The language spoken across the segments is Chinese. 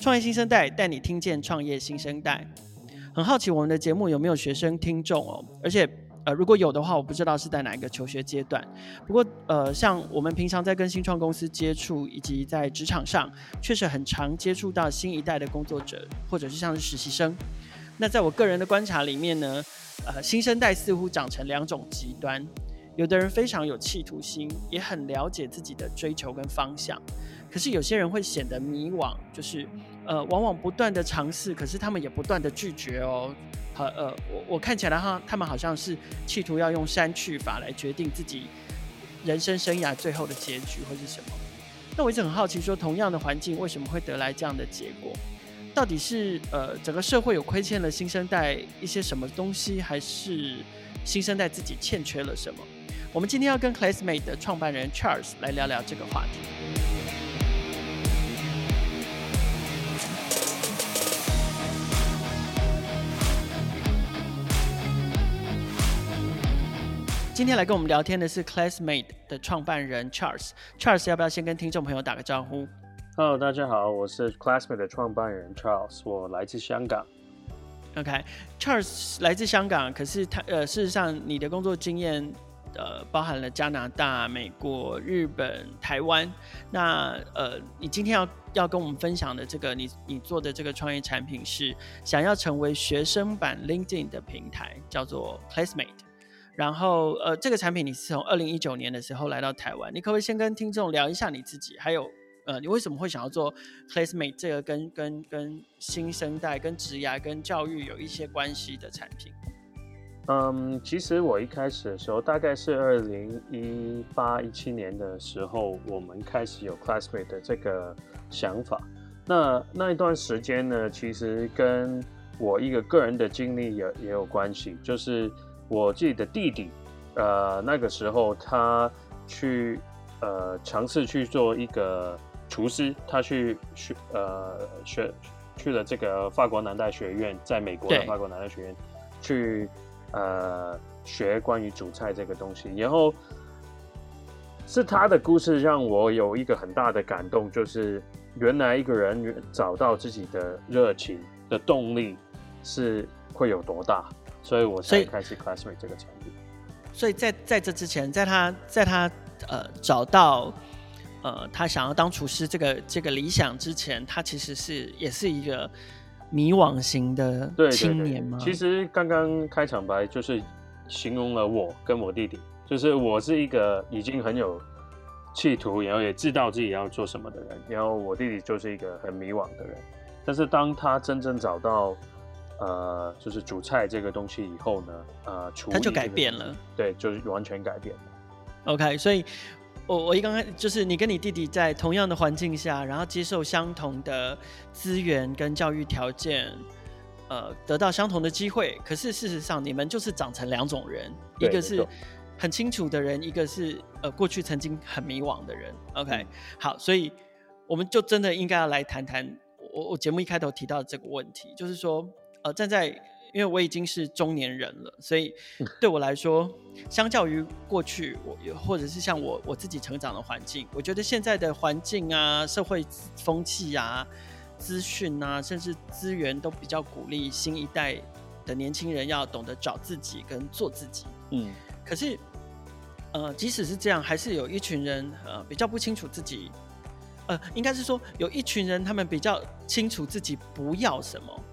创业新生代带你听见创业新生代。很好奇我们的节目有没有学生听众哦？而且呃，如果有的话，我不知道是在哪一个求学阶段。不过呃，像我们平常在跟新创公司接触，以及在职场上，确实很常接触到新一代的工作者，或者是像是实习生。那在我个人的观察里面呢，呃，新生代似乎长成两种极端。有的人非常有企图心，也很了解自己的追求跟方向，可是有些人会显得迷惘，就是呃，往往不断的尝试，可是他们也不断的拒绝哦。和呃，我我看起来哈，他们好像是企图要用删去法来决定自己人生生涯最后的结局会是什么。那我一直很好奇，说同样的环境为什么会得来这样的结果？到底是呃整个社会有亏欠了新生代一些什么东西，还是新生代自己欠缺了什么？我们今天要跟 Classmate 的创办人 Charles 来聊聊这个话题。今天来跟我们聊天的是 Classmate 的创办人 Charles。Charles 要不要先跟听众朋友打个招呼？Hello，大家好，我是 Classmate 的创办人 Charles，我来自香港。OK，Charles 来自香港，可是他呃，事实上你的工作经验。呃，包含了加拿大、美国、日本、台湾。那呃，你今天要要跟我们分享的这个，你你做的这个创业产品是想要成为学生版 LinkedIn 的平台，叫做 Classmate。然后呃，这个产品你是从二零一九年的时候来到台湾，你可不可以先跟听众聊一下你自己？还有呃，你为什么会想要做 Classmate 这个跟跟跟新生代、跟职涯、跟教育有一些关系的产品？嗯，其实我一开始的时候，大概是二零一八一七年的时候，我们开始有 Classmate 的这个想法。那那一段时间呢，其实跟我一个个人的经历也也有关系，就是我自己的弟弟，呃，那个时候他去呃尝试去做一个厨师，他去学呃学去了这个法国南大学院，在美国的法国南大学院去。呃，学关于煮菜这个东西，然后是他的故事让我有一个很大的感动，就是原来一个人找到自己的热情的动力是会有多大，所以我才开始 Classmate 这个产品。所以在在这之前，在他在他呃找到呃他想要当厨师这个这个理想之前，他其实是也是一个。迷惘型的青年吗？对对对，其实刚刚开场白就是形容了我跟我弟弟，就是我是一个已经很有企图，然后也知道自己要做什么的人，然后我弟弟就是一个很迷惘的人。但是当他真正找到呃，就是煮菜这个东西以后呢，呃，厨艺他就改变了，对，就是完全改变了。OK，所以。我我一刚开就是你跟你弟弟在同样的环境下，然后接受相同的资源跟教育条件，呃，得到相同的机会。可是事实上，你们就是长成两种人，一个是很清楚的人，一个是呃过去曾经很迷惘的人。OK，嗯，好，所以我们就真的应该要来谈谈我我节目一开头提到的这个问题，就是说呃站在。因为我已经是中年人了，所以对我来说，相较于过去，我或者是像我我自己成长的环境，我觉得现在的环境啊、社会风气啊、资讯啊，甚至资源都比较鼓励新一代的年轻人要懂得找自己跟做自己。嗯，可是，呃，即使是这样，还是有一群人呃比较不清楚自己，呃，应该是说有一群人他们比较清楚自己不要什么。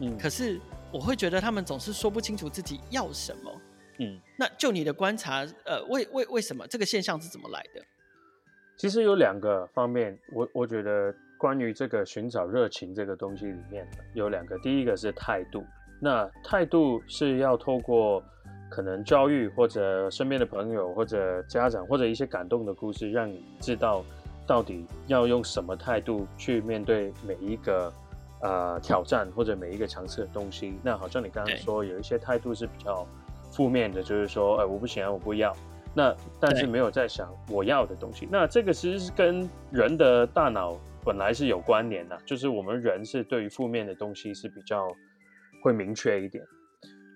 嗯，可是。我会觉得他们总是说不清楚自己要什么，嗯，那就你的观察，呃，为为为什么这个现象是怎么来的？其实有两个方面，我我觉得关于这个寻找热情这个东西里面有两个，第一个是态度，那态度是要透过可能教育或者身边的朋友或者家长或者一些感动的故事，让你知道到底要用什么态度去面对每一个。呃，挑战或者每一个尝试的东西，那好像你刚刚说有一些态度是比较负面的，就是说，哎，我不喜欢，我不要。那但是没有在想我要的东西。那这个其实是跟人的大脑本来是有关联的，就是我们人是对于负面的东西是比较会明确一点。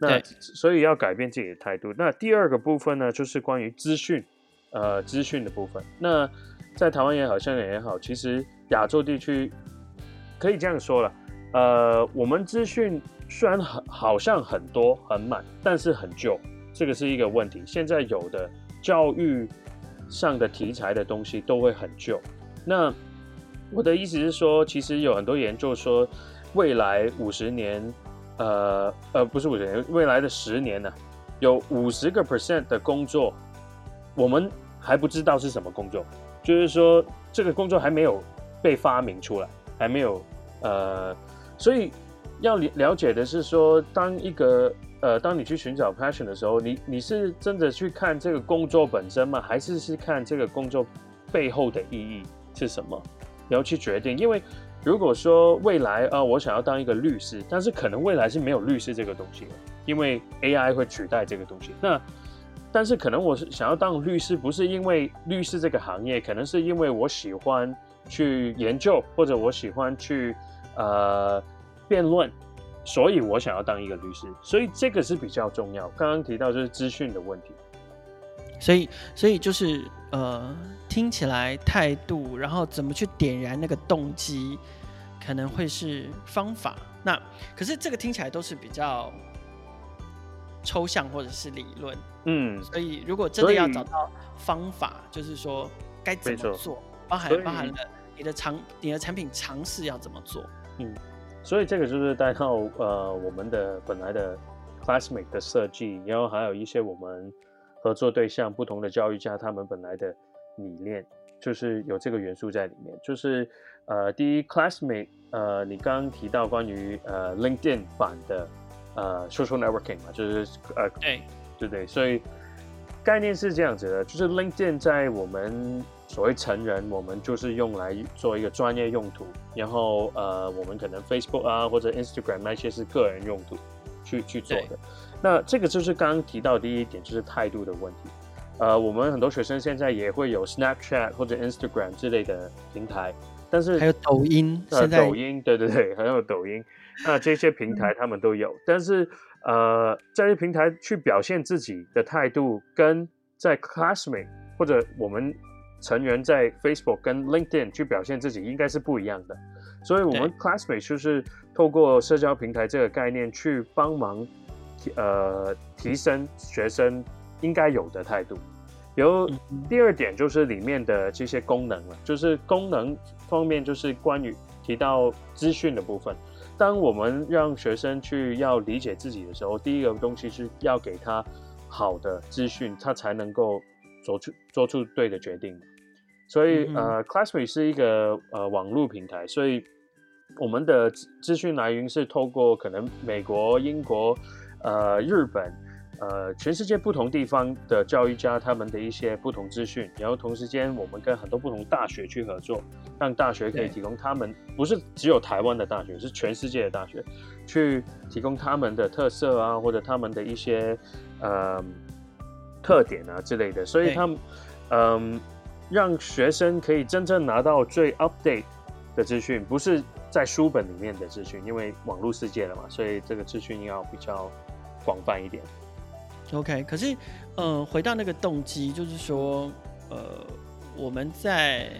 那所以要改变自己的态度。那第二个部分呢，就是关于资讯，呃，资讯的部分。那在台湾也好，香港也好，其实亚洲地区。可以这样说了，呃，我们资讯虽然很好像很多很满，但是很旧，这个是一个问题。现在有的教育上的题材的东西都会很旧。那我的意思是说，其实有很多研究说，未来五十年，呃呃，不是五十年，未来的十年呢、有五十个 percent 的工作，我们还不知道是什么工作，就是说这个工作还没有被发明出来，还没有呃，所以要了了解的是说，当一个呃，当你去寻找 passion 的时候，你你是真的去看这个工作本身吗？还是是看这个工作背后的意义是什么？你要去决定，因为如果说未来啊、我想要当一个律师，但是可能未来是没有律师这个东西的，因为 AI 会取代这个东西。那但是可能我是想要当律师，不是因为律师这个行业，可能是因为我喜欢去研究，或者我喜欢去呃辩论，所以我想要当一个律师。所以这个是比较重要。刚刚提到就是资讯的问题，所以所以就是呃。听起来态度，然后怎么去点燃那个动机，可能会是方法。那可是这个听起来都是比较抽象或者是理论，嗯。所以如果真的要找到方法，就是说该怎么做，包含包含了你的尝你的产品尝试要怎么做，嗯。所以这个就是带到呃我们的本来的 classmate 的设计，然后还有一些我们合作对象不同的教育家他们本来的。理念就是有这个元素在里面，就是呃，第一，classmate，呃，你刚刚提到关于呃 LinkedIn 版的呃 social networking 嘛，就是呃，对，对对，所以概念是这样子的，就是 LinkedIn 在我们所谓成人，我们就是用来做一个专业用途，然后呃，我们可能 Facebook 啊或者 Instagram 那些是个人用途去去做的，那这个就是刚刚提到的第一点，就是态度的问题。呃，我们很多学生现在也会有 Snapchat 或者 Instagram 之类的平台，但是还有抖音，呃，抖音，对对对，还有抖音，那这些平台他们都有，但是呃，在这平台去表现自己的态度，跟在 Classmate 或者我们成员在 Facebook 跟 LinkedIn 去表现自己，应该是不一样的。所以，我们 Classmate 就是透过社交平台这个概念去帮忙呃提升学生。应该有的态度。有第二点就是里面的这些功能了，就是功能方面就是关于提到资讯的部分。当我们让学生去要理解自己的时候，第一个东西是要给他好的资讯，他才能够做出做出对的决定。所以，嗯、呃，Classmate 是一个呃网络平台，所以我们的资讯来源是透过可能美国、英国、呃日本。呃，全世界不同地方的教育家，他们的一些不同资讯，然后同时间我们跟很多不同大学去合作，让大学可以提供他们，不是只有台湾的大学，是全世界的大学，去提供他们的特色啊，或者他们的一些呃特点啊之类的，所以他们嗯、呃，让学生可以真正拿到最 update 的资讯，不是在书本里面的资讯，因为网络世界了嘛，所以这个资讯要比较广泛一点。OK，可是，呃，回到那个动机，就是说，呃，我们在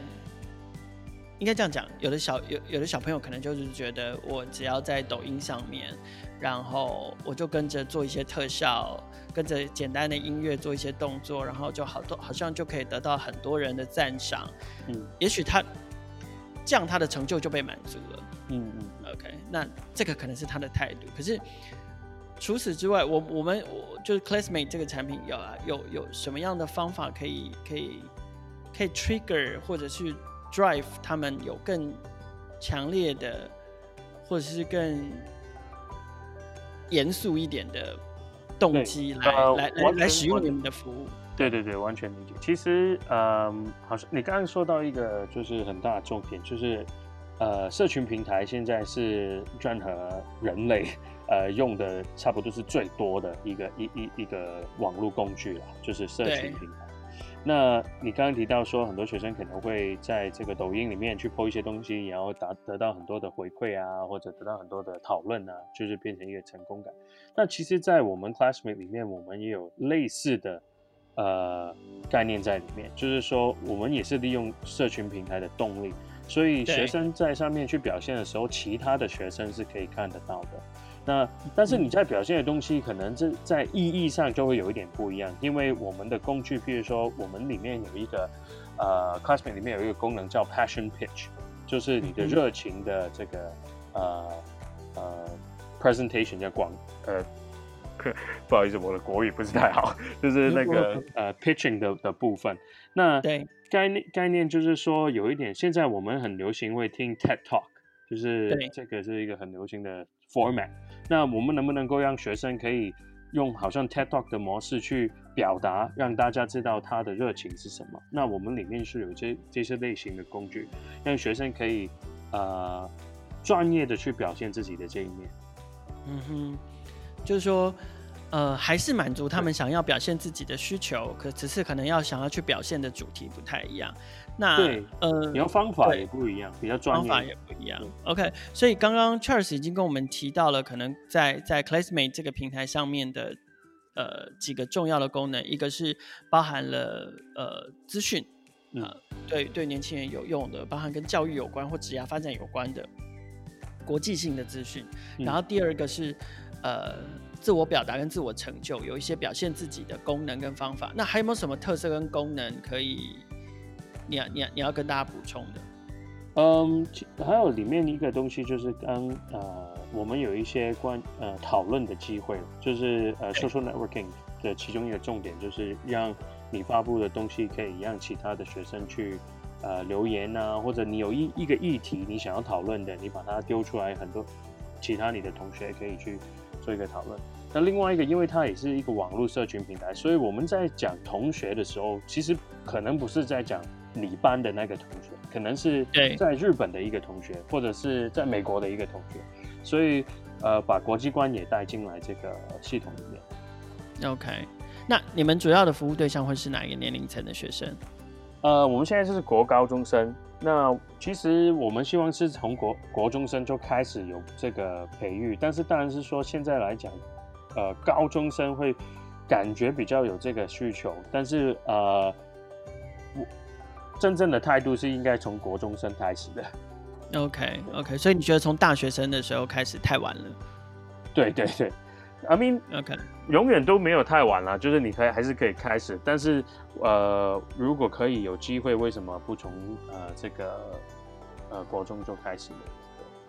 应该这样讲，有的小有有的小朋友可能就是觉得，我只要在抖音上面，然后我就跟着做一些特效，跟着简单的音乐做一些动作，然后就好多好像就可以得到很多人的赞赏。嗯，也许他这样他的成就就被满足了。嗯嗯，OK，那这个可能是他的态度，可是。除此之外，我我们我就是 Classmate 这个产品有啊，有有什么样的方法可以可以可以 trigger 或者是 drive 他们有更强烈的，或者是更严肃一点的动机来、呃、来来来使用你们的服务？对对对，完全理解。其实，嗯，好像你刚刚说到一个就是很大的重点，就是呃，社群平台现在是任何人类。呃，用的差不多是最多的一个一一一个网络工具了，就是社群平台。那你刚刚提到说，很多学生可能会在这个抖音里面去 po 一些东西，然后达得到很多的回馈啊，或者得到很多的讨论啊，就是变成一个成功感。那其实，在我们 Classmate 里面，我们也有类似的呃概念在里面，就是说，我们也是利用社群平台的动力，所以学生在上面去表现的时候，其他的学生是可以看得到的。那但是你在表现的东西，可能这在意义上就会有一点不一样，因为我们的工具，譬如说我们里面有一个呃，Classmate 里面有一个功能叫 Passion Pitch，就是你的热情的这个呃呃 presentation 叫广呃。不好意思，我的国语不是太好，就是那个 呃 pitching 的的部分。那对概念概念就是说，有一点，现在我们很流行会听 TED Talk，就是这个是一个很流行的 format。那我们能不能够让学生可以用好像 TED Talk 的模式去表达，让大家知道他的热情是什么？那我们里面是有这这些类型的工具，让学生可以呃专业的去表现自己的这一面。嗯哼。就是说，呃，还是满足他们想要表现自己的需求，可只是可能要想要去表现的主题不太一样。那对，呃，你要方法也不一样，比较专业，方法也不一样。OK，所以刚刚 Charles 已经跟我们提到了，可能在在 Classmate 这个平台上面的呃几个重要的功能，一个是包含了呃资讯，呃，对对年轻人有用的，包含跟教育有关或职业发展有关的国际性的资讯。然后第二个是。呃，自我表达跟自我成就有一些表现自己的功能跟方法，那还有没有什么特色跟功能可以你要你要你要跟大家补充的？嗯，还有里面一个东西就是刚呃，我们有一些关呃讨论的机会，就是呃 social networking 的其中一个重点就是让你发布的东西可以让其他的学生去呃留言啊，或者你有一一个议题你想要讨论的，你把它丢出来，很多其他你的同学可以去。做一个讨论。那另外一个，因为它也是一个网络社群平台，所以我们在讲同学的时候，其实可能不是在讲你班的那个同学，可能是在日本的一个同学，或者是在美国的一个同学。所以，呃，把国际观也带进来这个系统里面。OK，那你们主要的服务对象会是哪一个年龄层的学生？呃，我们现在就是国高中生。那其实我们希望是从国国中生就开始有这个培育，但是当然是说现在来讲，呃，高中生会感觉比较有这个需求，但是呃，我真正的态度是应该从国中生开始的。OK OK，所以你觉得从大学生的时候开始太晚了？对对对。I mean, OK，永远都没有太晚了，就是你可以还是可以开始，但是呃，如果可以有机会，为什么不从呃这个呃国中就开始呢？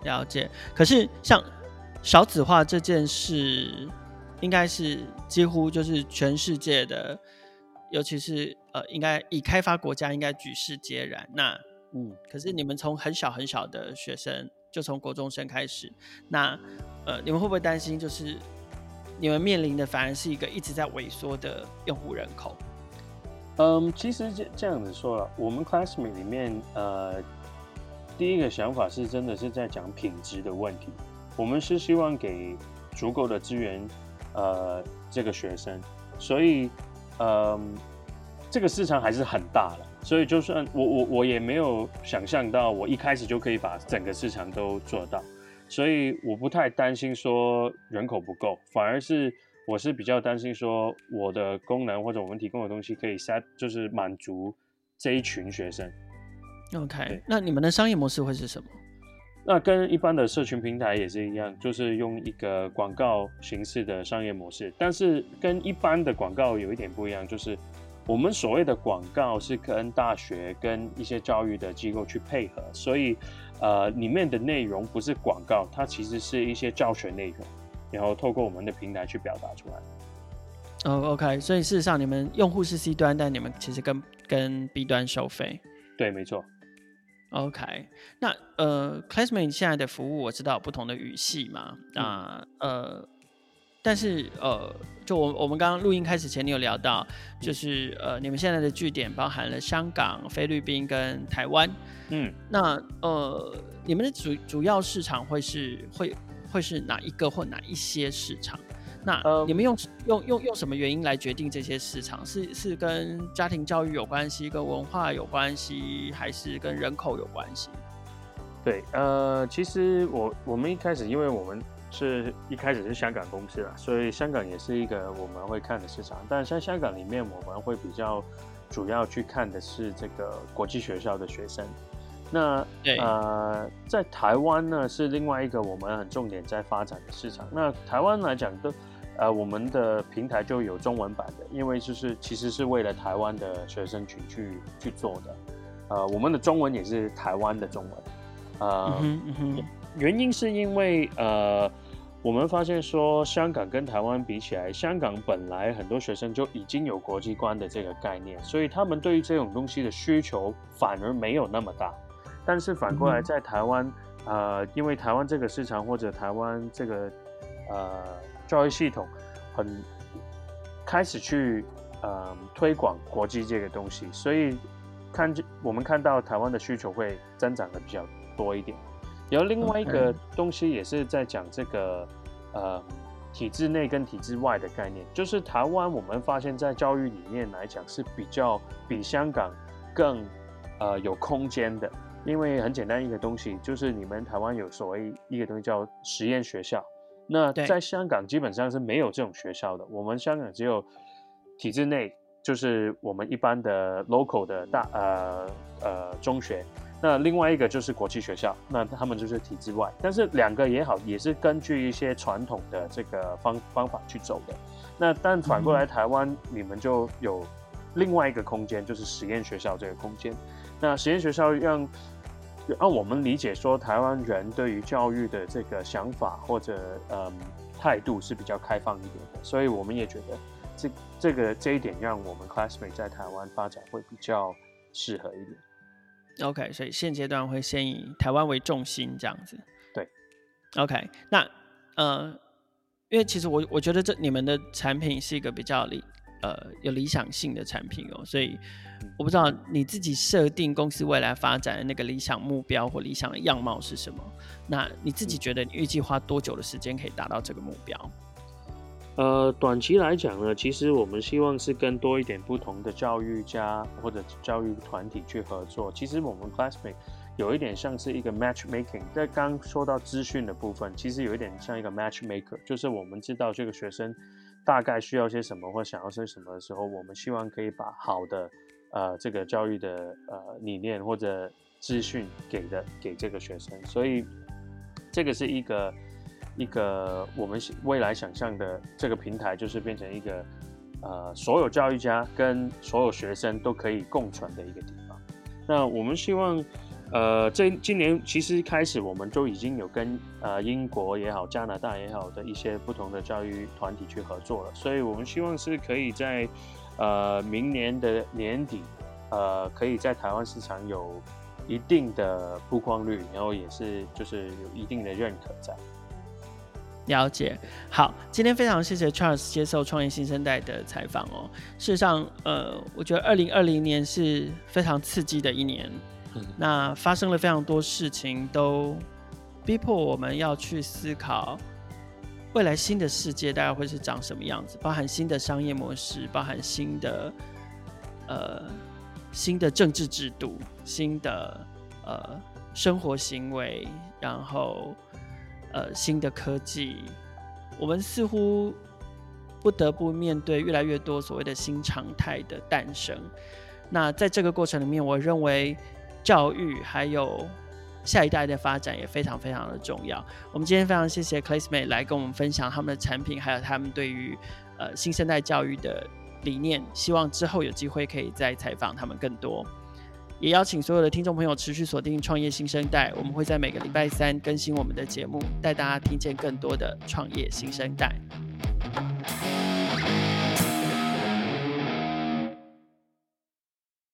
了解。可是像少子化这件事，应该是几乎就是全世界的，尤其是呃，应该以开发国家应该举世皆然。那嗯，可是你们从很小很小的学生，就从国中生开始，那呃，你们会不会担心就是？你们面临的反而是一个一直在萎缩的用户人口。嗯，其实这这样子说了，我们 Classmate 里面，呃，第一个想法是真的是在讲品质的问题。我们是希望给足够的资源，呃，这个学生，所以，嗯，这个市场还是很大的。所以，就算我我我也没有想象到，我一开始就可以把整个市场都做到。所以我不太担心说人口不够，反而是我是比较担心说我的功能或者我们提供的东西可以 set 就是满足这一群学生。OK，那你们的商业模式会是什么？那跟一般的社群平台也是一样，就是用一个广告形式的商业模式，但是跟一般的广告有一点不一样，就是我们所谓的广告是跟大学跟一些教育的机构去配合，所以。呃，里面的内容不是广告，它其实是一些教学内容，然后透过我们的平台去表达出来。哦，OK，所以事实上你们用户是 C 端，但你们其实跟跟 B 端收费。对，没错。OK，那呃，Classmate 现在的服务我知道有不同的语系嘛，那、嗯、呃。但是呃，就我我们刚刚录音开始前，你有聊到，就是呃，你们现在的据点包含了香港、菲律宾跟台湾。嗯，那呃，你们的主主要市场会是会会是哪一个或哪一些市场？那你们用用用用什么原因来决定这些市场？是是跟家庭教育有关系，跟文化有关系，还是跟人口有关系？对，呃，其实我我们一开始，因为我们。是一开始是香港公司啦，所以香港也是一个我们会看的市场。但在香港里面，我们会比较主要去看的是这个国际学校的学生。那呃，在台湾呢是另外一个我们很重点在发展的市场。那台湾来讲都，呃，我们的平台就有中文版的，因为就是其实是为了台湾的学生群去去做的。呃，我们的中文也是台湾的中文。呃，嗯嗯、原因是因为呃。我们发现说，香港跟台湾比起来，香港本来很多学生就已经有国际观的这个概念，所以他们对于这种东西的需求反而没有那么大。但是反过来，在台湾，呃，因为台湾这个市场或者台湾这个呃教育系统很开始去呃推广国际这个东西，所以看我们看到台湾的需求会增长的比较多一点。然后另外一个东西也是在讲这个，呃，体制内跟体制外的概念，就是台湾我们发现，在教育里面来讲是比较比香港更呃有空间的，因为很简单一个东西，就是你们台湾有所谓一个东西叫实验学校，那在香港基本上是没有这种学校的，我们香港只有体制内，就是我们一般的 local 的大呃呃中学。那另外一个就是国际学校，那他们就是体制外，但是两个也好，也是根据一些传统的这个方方法去走的。那但反过来台湾，嗯、你们就有另外一个空间，就是实验学校这个空间。那实验学校让让我们理解说，台湾人对于教育的这个想法或者嗯态度是比较开放一点的，所以我们也觉得这这个这一点让我们 classmate 在台湾发展会比较适合一点。OK，所以现阶段会先以台湾为重心这样子。对，OK，那呃，因为其实我我觉得这你们的产品是一个比较理呃有理想性的产品哦，所以我不知道你自己设定公司未来发展的那个理想目标或理想的样貌是什么？那你自己觉得你预计花多久的时间可以达到这个目标？呃，短期来讲呢，其实我们希望是跟多一点不同的教育家或者教育团体去合作。其实我们 Classmate 有一点像是一个 matchmaking，在刚说到资讯的部分，其实有一点像一个 matchmaker，就是我们知道这个学生大概需要些什么或想要些什么的时候，我们希望可以把好的呃这个教育的呃理念或者资讯给的给这个学生，所以这个是一个。一个我们未来想象的这个平台，就是变成一个呃，所有教育家跟所有学生都可以共存的一个地方。那我们希望，呃，这今年其实开始，我们就已经有跟呃英国也好、加拿大也好的一些不同的教育团体去合作了。所以我们希望是可以在呃明年的年底，呃，可以在台湾市场有一定的曝光率，然后也是就是有一定的认可在。了解，好，今天非常谢谢 Charles 接受创业新生代的采访哦。事实上，呃，我觉得二零二零年是非常刺激的一年，嗯，那发生了非常多事情，都逼迫我们要去思考未来新的世界大概会是长什么样子，包含新的商业模式，包含新的呃新的政治制度，新的呃生活行为，然后。呃，新的科技，我们似乎不得不面对越来越多所谓的新常态的诞生。那在这个过程里面，我认为教育还有下一代的发展也非常非常的重要。我们今天非常谢谢 Classmate 来跟我们分享他们的产品，还有他们对于呃新生代教育的理念。希望之后有机会可以再采访他们更多。也邀请所有的听众朋友持续锁定创业新生代，我们会在每个礼拜三更新我们的节目，带大家听见更多的创业新生代。